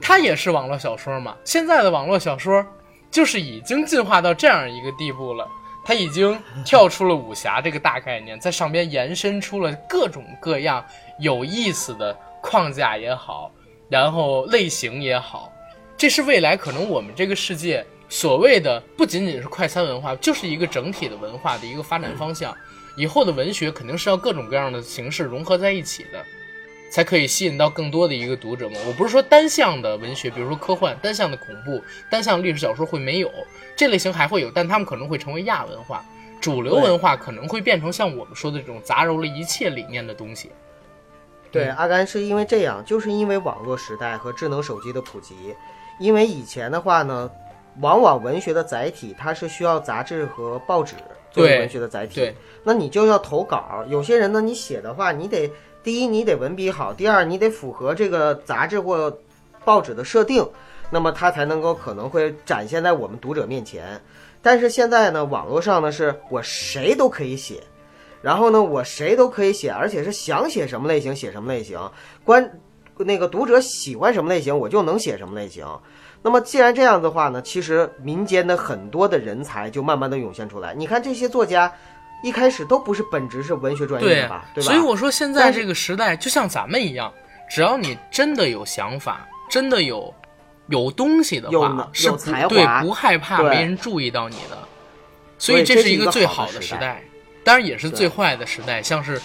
它也是网络小说嘛？现在的网络小说就是已经进化到这样一个地步了，它已经跳出了武侠这个大概念，在上边延伸出了各种各样有意思的框架也好，然后类型也好，这是未来可能我们这个世界所谓的不仅仅是快餐文化，就是一个整体的文化的一个发展方向。以后的文学肯定是要各种各样的形式融合在一起的，才可以吸引到更多的一个读者嘛。我不是说单向的文学，比如说科幻、单向的恐怖、单向历史小说会没有这类型还会有，但他们可能会成为亚文化，主流文化可能会变成像我们说的这种杂糅了一切理念的东西。对，阿甘是因为这样，就是因为网络时代和智能手机的普及，因为以前的话呢，往往文学的载体它是需要杂志和报纸。作为文学的载体，那你就要投稿。有些人呢，你写的话，你得第一，你得文笔好；第二，你得符合这个杂志或报纸的设定，那么它才能够可能会展现在我们读者面前。但是现在呢，网络上呢，是我谁都可以写，然后呢，我谁都可以写，而且是想写什么类型写什么类型，关那个读者喜欢什么类型，我就能写什么类型。那么既然这样的话呢，其实民间的很多的人才就慢慢的涌现出来。你看这些作家，一开始都不是本职是文学专业的吧？对吧？所以我说现在这个时代就像咱们一样，只要你真的有想法，真的有有东西的话，是不对不害怕没人注意到你的。所以这是一个最好的时代，当然也是最坏的时代。像是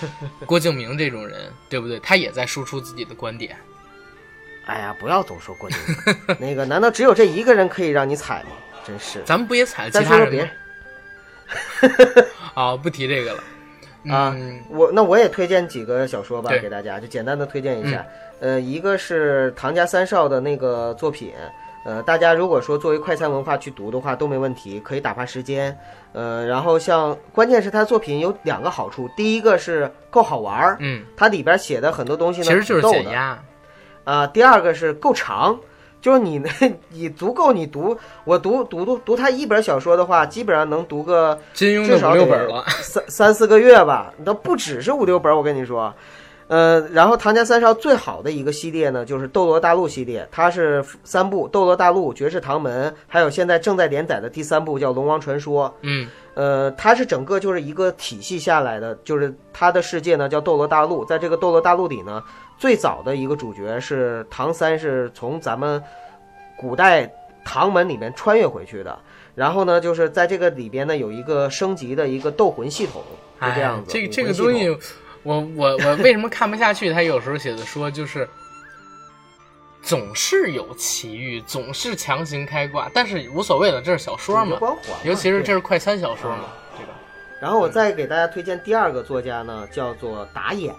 郭敬明这种人，对不对？他也在输出自己的观点。哎呀，不要总说郭敬明，那个难道只有这一个人可以让你踩吗？真是，咱们不也踩了其他人吗？好，不提这个了。啊，我那我也推荐几个小说吧，给大家就简单的推荐一下。呃，一个是唐家三少的那个作品，呃，大家如果说作为快餐文化去读的话都没问题，可以打发时间。呃，然后像关键是他作品有两个好处，第一个是够好玩儿，嗯，它里边写的很多东西呢，其实就是减压。啊，第二个是够长，就是你那 你足够你读，我读读读读他一本小说的话，基本上能读个金庸至少五六本了，三三四个月吧，都不只是五六本，我跟你说。呃，然后唐家三少最好的一个系列呢，就是《斗罗大陆》系列，它是三部，《斗罗大陆》《绝世唐门》，还有现在正在连载的第三部叫《龙王传说》。嗯呃，它是整个就是一个体系下来的，就是它的世界呢叫斗罗大陆，在这个斗罗大陆里呢，最早的一个主角是唐三，是从咱们古代唐门里面穿越回去的。然后呢，就是在这个里边呢有一个升级的一个斗魂系统，是这样子。哎、这个这个东西统，我我我为什么看不下去？他有时候写的说就是。总是有奇遇，总是强行开挂，但是无所谓了，这是小说嘛，主角光环嘛尤其是这是快餐小说嘛，对吧？然后我再给大家推荐第二个作家呢，叫做打眼，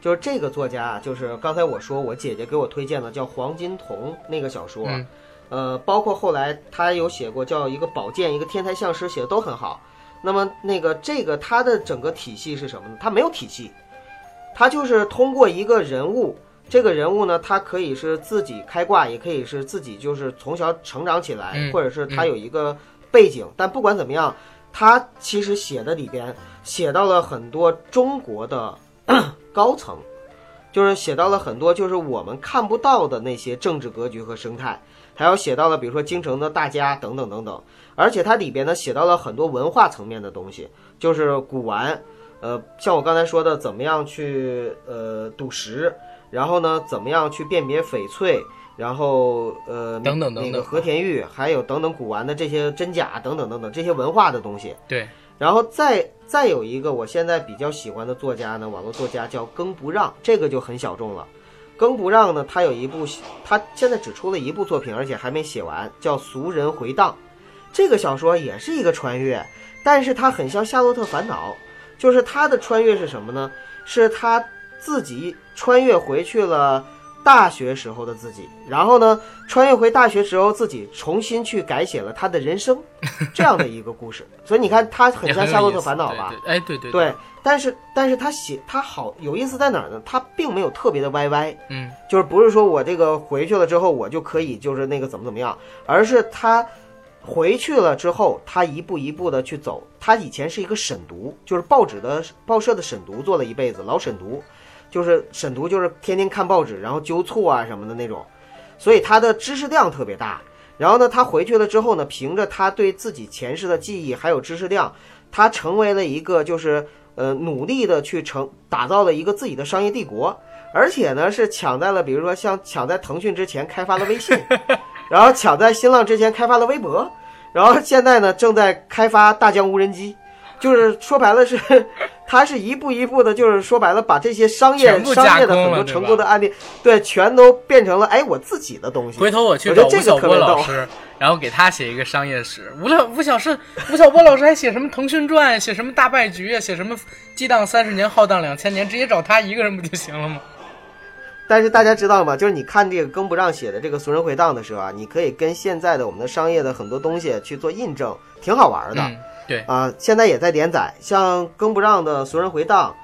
就是这个作家啊，就是刚才我说我姐姐给我推荐的叫黄金瞳那个小说，嗯呃，包括后来他有写过叫一个宝剑，一个天才相师，写的都很好。那么那个这个它的整个体系是什么呢？它没有体系，它就是通过一个人物。这个人物呢，他可以是自己开挂，也可以是自己就是从小成长起来，嗯或者是他有一个背景。但不管怎么样，他其实写的里边写到了很多中国的 高层，就是写到了很多就是我们看不到的那些政治格局和生态，还有写到了比如说京城的大家等等等等。而且它里边呢写到了很多文化层面的东西，就是古玩，呃，像我刚才说的，怎么样去呃赌石，然后呢，怎么样去辨别翡翠，然后呃等等等等那个和田玉，还有等等古玩的这些真假等等等等这些文化的东西。对，然后再再有一个我现在比较喜欢的作家呢，网络作家叫耕不让，这个就很小众了。更不让呢，他有一部，他现在只出了一部作品，而且还没写完，叫《俗人回荡》。这个小说也是一个穿越，但是它很像《夏洛特烦恼》，就是他的穿越是什么呢？是他自己穿越回去了大学时候的自己，然后呢，穿越回大学时候自己重新去改写了他的人生，这样的一个故事。所以你看，他很像《夏洛特烦恼》吧？哎，对对，对，但是但是他写他好有意思在哪儿呢？他并没有特别的歪歪，嗯，就是不是说我这个回去了之后我就可以就是那个怎么怎么样，而是他回去了之后，他一步一步的去走。他以前是一个审读，就是报纸的报社的审读做了一辈子，老审读，就是审读就是天天看报纸，然后纠错啊什么的那种，所以他的知识量特别大。然后呢，他回去了之后呢，凭着他对自己前世的记忆还有知识量，他成为了一个就是呃努力的去成打造了一个自己的商业帝国，而且呢是抢在了比如说像抢在腾讯之前开发了微信，然后抢在新浪之前开发了微博，然后现在呢正在开发大疆无人机，就是说白了是，他是一步一步的，就是说白了把这些商业商业的很多成功的案例，对，全都变成了哎我自己的东西。回头我去我觉得这个找吴晓波老师，然后给他写一个商业史。吴老吴小是吴晓波老师还写什么腾讯传，写什么大败局啊，写什么激荡三十年，浩荡两千年，直接找他一个人不就行了吗？但是大家知道吗？就是你看这个更不让写的这个《俗人回荡》的时候啊，你可以跟现在的我们的商业的很多东西去做印证，挺好玩的。嗯，对，啊，现在也在连载，像更不让的《俗人回荡》，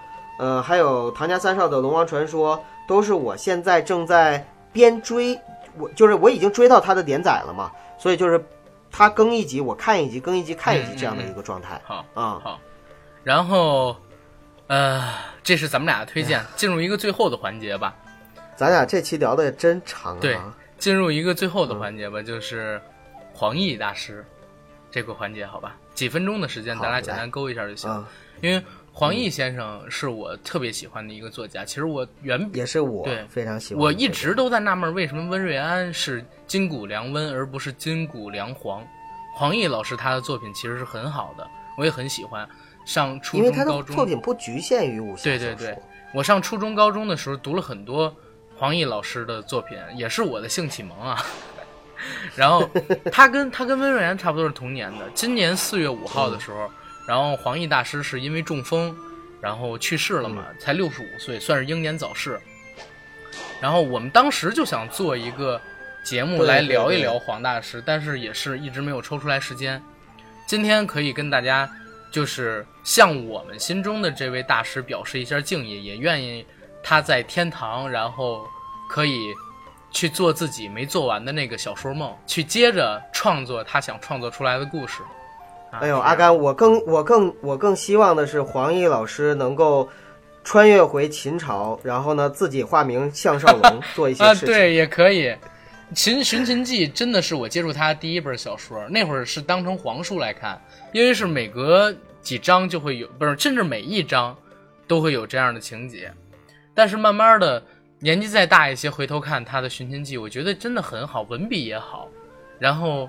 呃，还有唐家三少的《龙王传说》，都是我现在正在边追，我就是我已经追到他的连载了嘛，所以就是他更一集我看一集，更一集看一集嗯这样的嗯一个状态好。啊。好，然后，呃，这是咱们俩的推荐，进入一个最后的环节吧。咱俩这期聊的真长啊。对进入一个最后的环节吧，就是黄奕大师这个环节，好吧？几分钟的时间，咱俩简单勾一下就行。啊，因为黄奕先生是我特别喜欢的一个作家，其实我原也是我对非常喜欢我。一直都在纳闷，为什么温瑞安是金谷良温，而不是金谷良黄？黄奕老师他的作品其实是很好的，我也很喜欢。上初中、因为他高中，的作品不局限于武侠小对对对，我上初中、高中的时候读了很多黄奕老师的作品，也是我的性启蒙啊。然后他跟他跟温瑞安差不多是同年的，今年四月五号的时候，然后黄奕大师是因为中风，然后去世了嘛，才六十五岁，算是英年早逝。然后我们当时就想做一个节目来聊一聊黄大师，但是也是一直没有抽出来时间。今天可以跟大家就是向我们心中的这位大师表示一下敬意，也愿意他在天堂，然后可以去做自己没做完的那个小说梦，去接着创作他想创作出来的故事。啊哎呦，阿甘，我更我更我更希望的是黄奕老师能够穿越回秦朝，然后呢自己化名项少龙 做一些啊，事情。对，也可以。《秦寻秦记》真的是我接触他第一本小说，那会儿是当成黄书来看，因为是每隔几章就会有，不是，甚至每一章都会有这样的情节。但是慢慢的，年纪再大一些，回头看他的《寻秦记》，我觉得真的很好，文笔也好，然后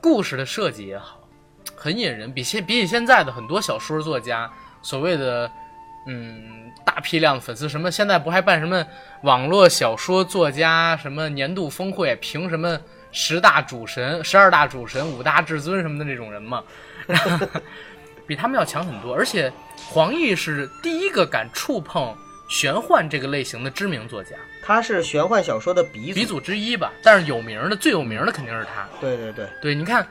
故事的设计也好，很引人。比现比起现在的很多小说作家，所谓的嗯大批量粉丝，什么现在不还办什么网络小说作家什么年度峰会，评什么十大主神、十二大主神、五大至尊什么的那种人嘛，比他们要强很多。而且黄奕是第一个敢触碰玄幻这个类型的知名作家，他是玄幻小说的鼻祖。鼻祖之一吧。但是有名的、最有名的肯定是他。对对对，对，你看，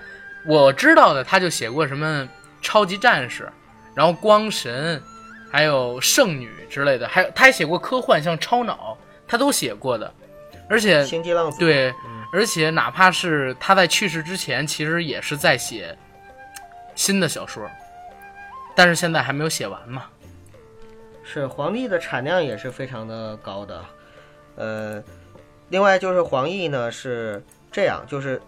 我知道的，他就写过什么超级战士，然后光神，还有圣女之类的，还有他还写过科幻，像超脑，他都写过的。而且，星际浪子。对，嗯而且哪怕是他在去世之前，其实也是在写新的小说，但是现在还没有写完嘛。是黄历的产量也是非常的高的，呃，另外就是黄奕呢是这样，就是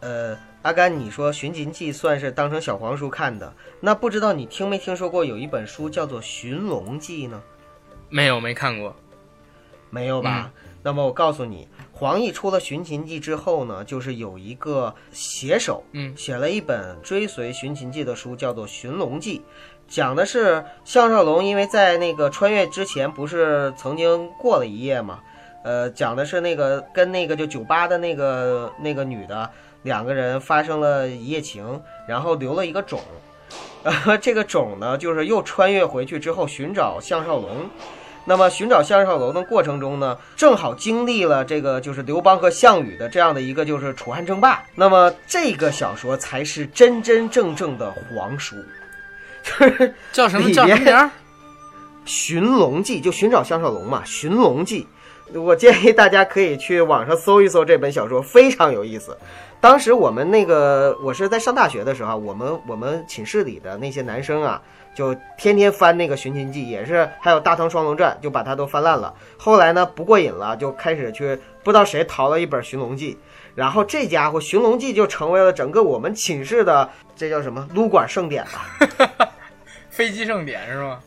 呃，阿甘你说《寻秦记》算是当成小黄书看的，那不知道你听没听说过有一本书叫做《寻龙记》呢？没有，没看过。没有吧？那么我告诉你，黄奕出了《寻秦记》之后呢，就是有一个写手，嗯写了一本追随《寻秦记》的书，叫做《寻龙记》，讲的是项少龙因为在那个穿越之前不是曾经过了一夜嘛，呃，讲的是那个跟那个就酒吧的那个那个女的两个人发生了一夜情，然后留了一个种。呃，这个种呢，就是又穿越回去之后寻找项少龙，那么寻找项少龙的过程中呢，正好经历了这个就是刘邦和项羽的这样的一个就是楚汉争霸。那么这个小说才是真真正正的皇叔，就 是叫什么叫什么名儿？《寻龙记》，就寻找项少龙嘛，《寻龙记》。我建议大家可以去网上搜一搜这本小说，非常有意思。当时我们那个，我是在上大学的时候，我们我们寝室里的那些男生啊，就天天翻那个《寻秦记》，也是还有《大唐双龙传》，就把它都翻烂了。后来呢，不过瘾了，就开始去不知道谁淘了一本《寻龙记》，然后这家伙《寻龙记》就成为了整个我们寝室的这叫什么撸管盛典吧。飞机盛典是吗？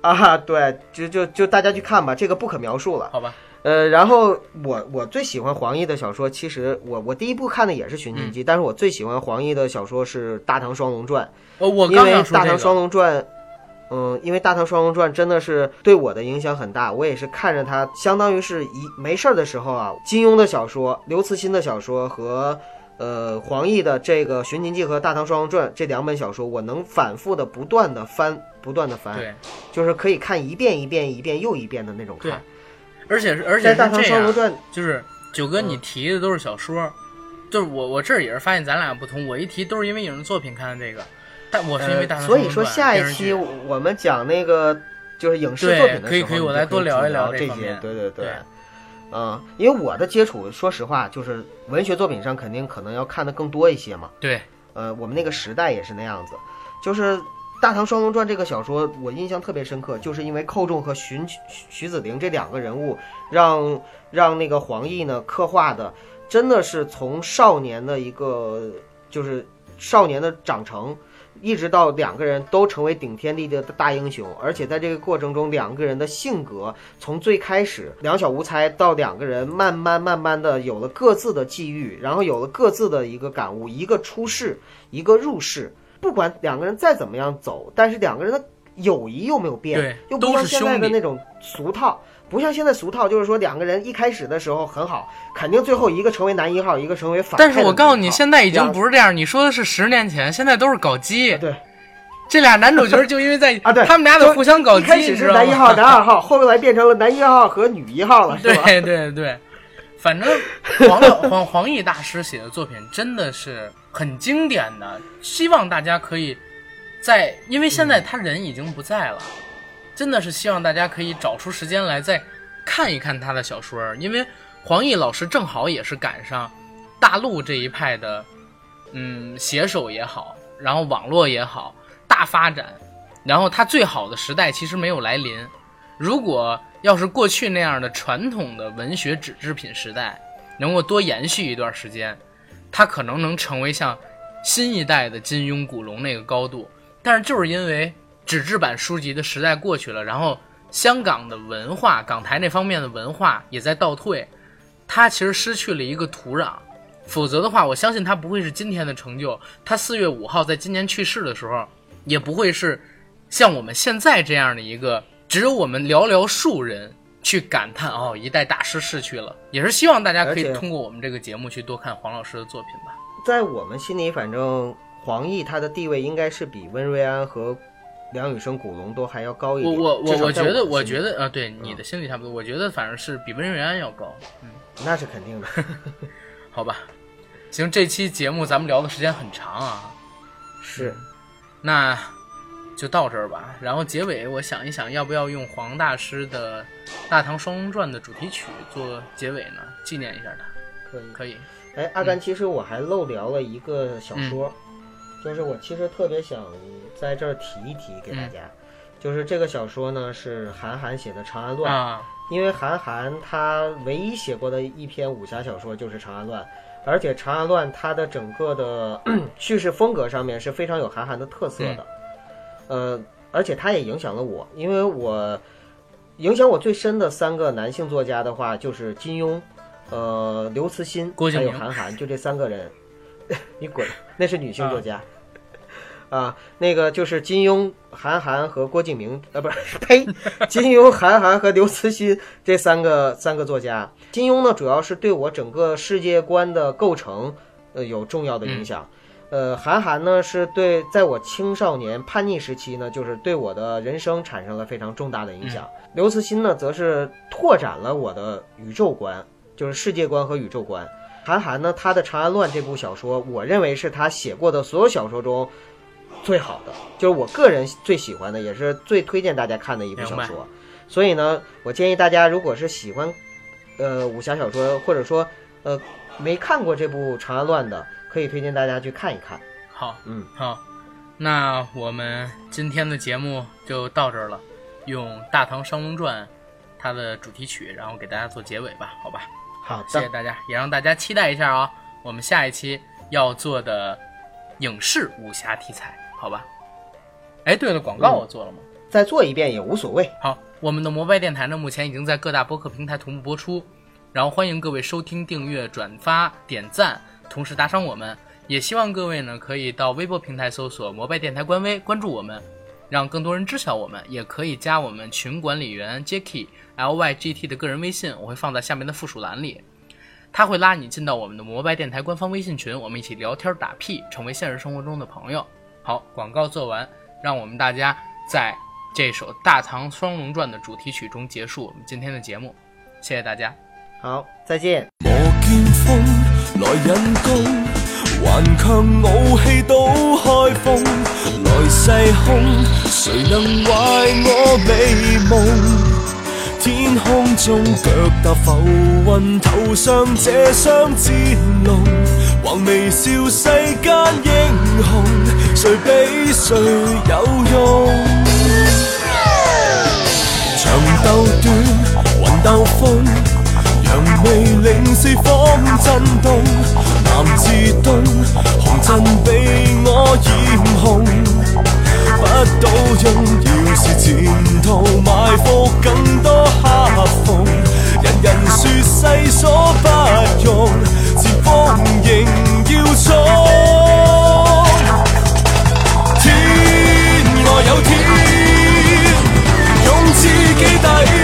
啊，对，就就就大家去看吧，这个不可描述了。好吧，呃，然后我我最喜欢黄奕的小说，其实我我第一部看的也是《寻秦记》，但是我最喜欢黄奕的小说是《大唐双龙传哦，我》，因为《刚想说这大唐双。龙传》，嗯，因为《大唐双龙传》真的是对我的影响很大，我也是看着它，相当于是一没事儿的时候啊，金庸的小说、刘慈欣的小说和。呃，黄奕的这个《寻秦记》和《大唐双龙传》这两本小说，我能反复的、不断的翻，不断的翻，对，就是可以看一遍一遍、一遍又一遍的那种对看。而且是而且《是大唐这样，双龙传》就是九哥，嗯你提的都是小说，就是我我这儿也是发现咱俩不同，我一提都是因为影视作品看的这个，但我是因为大唐呃所以说下一期我们讲那个就是影视作品的时候，可以可以我来多聊一聊这些对对对嗯，因为我的接触，说实话，就是文学作品上肯定可能要看的更多一些嘛。对，呃，我们那个时代也是那样子，就是《大唐双龙传》这个小说，我印象特别深刻，就是因为寇仲和荀徐徐子陵这两个人物，让让那个黄奕呢刻画的真的是从少年的一个就是少年的长成。一直到两个人都成为顶天立地的大英雄，而且在这个过程中，两个人的性格从最开始两小无猜，到两个人慢慢慢慢的有了各自的际遇，然后有了各自的一个感悟，一个出世，一个入世。不管两个人再怎么样走，但是两个人的友谊又没有变，又不像现在的那种俗套，不像现在俗套，就是说两个人一开始的时候很好，肯定最后一个成为男一号，一个成为反派但是。我告诉你，现在已经不是这样。你说的是十年前，现在都是搞基。对。这俩男主角就因为在啊对他们俩得互相搞基，一开始是男一号、男二号，后来变成了男一号和女一号了，是吧？对对对，反正黄黄 黄奕大师写的作品真的是很经典的，希望大家可以在，因为现在他人已经不在了，真的是希望大家可以找出时间来再看一看他的小说，因为黄奕老师正好也是赶上大陆这一派的，嗯，写手也好，然后网络也好，大发展。然后他最好的时代其实没有来临。如果要是过去那样的传统的文学纸制品时代能够多延续一段时间，他可能能成为像新一代的金庸、古龙那个高度。但是就是因为纸质版书籍的时代过去了，然后香港的文化、港台那方面的文化也在倒退，它其实失去了一个土壤。否则的话，我相信他不会是今天的成就。他四月五号在今年去世的时候，也不会是像我们现在这样的一个，只有我们寥寥数人去感叹哦，一代大师逝去了。也是希望大家可以通过我们这个节目去多看黄老师的作品吧。在我们心里，反正黄奕他的地位应该是比温瑞安和梁羽生、古龙都还要高一点。我我我觉得，我觉得啊，对你的心里差不多。我觉得反正是比温瑞安要高，嗯那是肯定的。好吧？行，这期节目咱们聊的时间很长啊。是，那就到这儿吧。然后结尾，我想一想，要不要用黄大师的《大唐双龙传》的主题曲做结尾呢？纪念一下他，可以。可以。哎，阿甘，其实我还漏聊了一个小说，就是我其实特别想在这儿提一提给大家，就是这个小说呢是韩寒写的《长安乱》啊，因为韩寒他唯一写过的一篇武侠小说就是《长安乱》，而且《长安乱》它的整个的 叙事风格上面是非常有韩寒的特色的，呃，而且他也影响了我，因为我影响我最深的三个男性作家的话就是金庸。呃，刘慈欣还有韩寒，就这三个人，你滚，那是女性作家。啊，那个就是金庸、韩寒和郭敬明，呃，不是，呸，金庸、韩寒和刘慈欣这三个三个作家。金庸呢，主要是对我整个世界观的构成，呃，有重要的影响。呃，韩寒呢，是对在我青少年叛逆时期呢，就是对我的人生产生了非常重大的影响。刘慈欣呢，则是拓展了我的宇宙观。就是世界观和宇宙观。韩寒呢，他的《长安乱》这部小说，我认为是他写过的所有小说中最好的，就是我个人最喜欢的，也是最推荐大家看的一部小说。所以呢，我建议大家，如果是喜欢呃武侠小说，或者说呃没看过这部《长安乱》的，可以推荐大家去看一看。好，嗯，好，那我们今天的节目就到这儿了，用《大唐双龙传》它的主题曲，然后给大家做结尾吧，好吧？好的，谢谢大家，也让大家期待一下啊、我们下一期要做的影视武侠题材，好吧？哎，对了，广告我做了吗？再做一遍也无所谓。好，我们的摩拜电台呢，目前已经在各大播客平台同步播出，然后欢迎各位收听、订阅、转发、点赞，同时打赏我们。也希望各位呢可以到微博平台搜索“摩拜电台”官微，关注我们，让更多人知晓我们。也可以加我们群管理员 Jacky L Y G T 的个人微信，我会放在下面的附属栏里。他会拉你进到我们的摩拜电台官方微信群，我们一起聊天打屁，成为现实生活中的朋友。好，广告做完，让我们大家在这首《大唐双龙传》的主题曲中结束我们今天的节目，谢谢大家。好，再见。我見風來引顽强傲气都开封，来势凶，谁能坏我美梦？天空中脚踏浮云，头上这双战龙，还微笑世间英雄，谁比谁有用？长斗短，云斗风，扬眉令四方震动。男至东红尘被我染红不倒用要是前途埋伏更多黑风人人说世所不容前方仍要冲天外有天用自己底。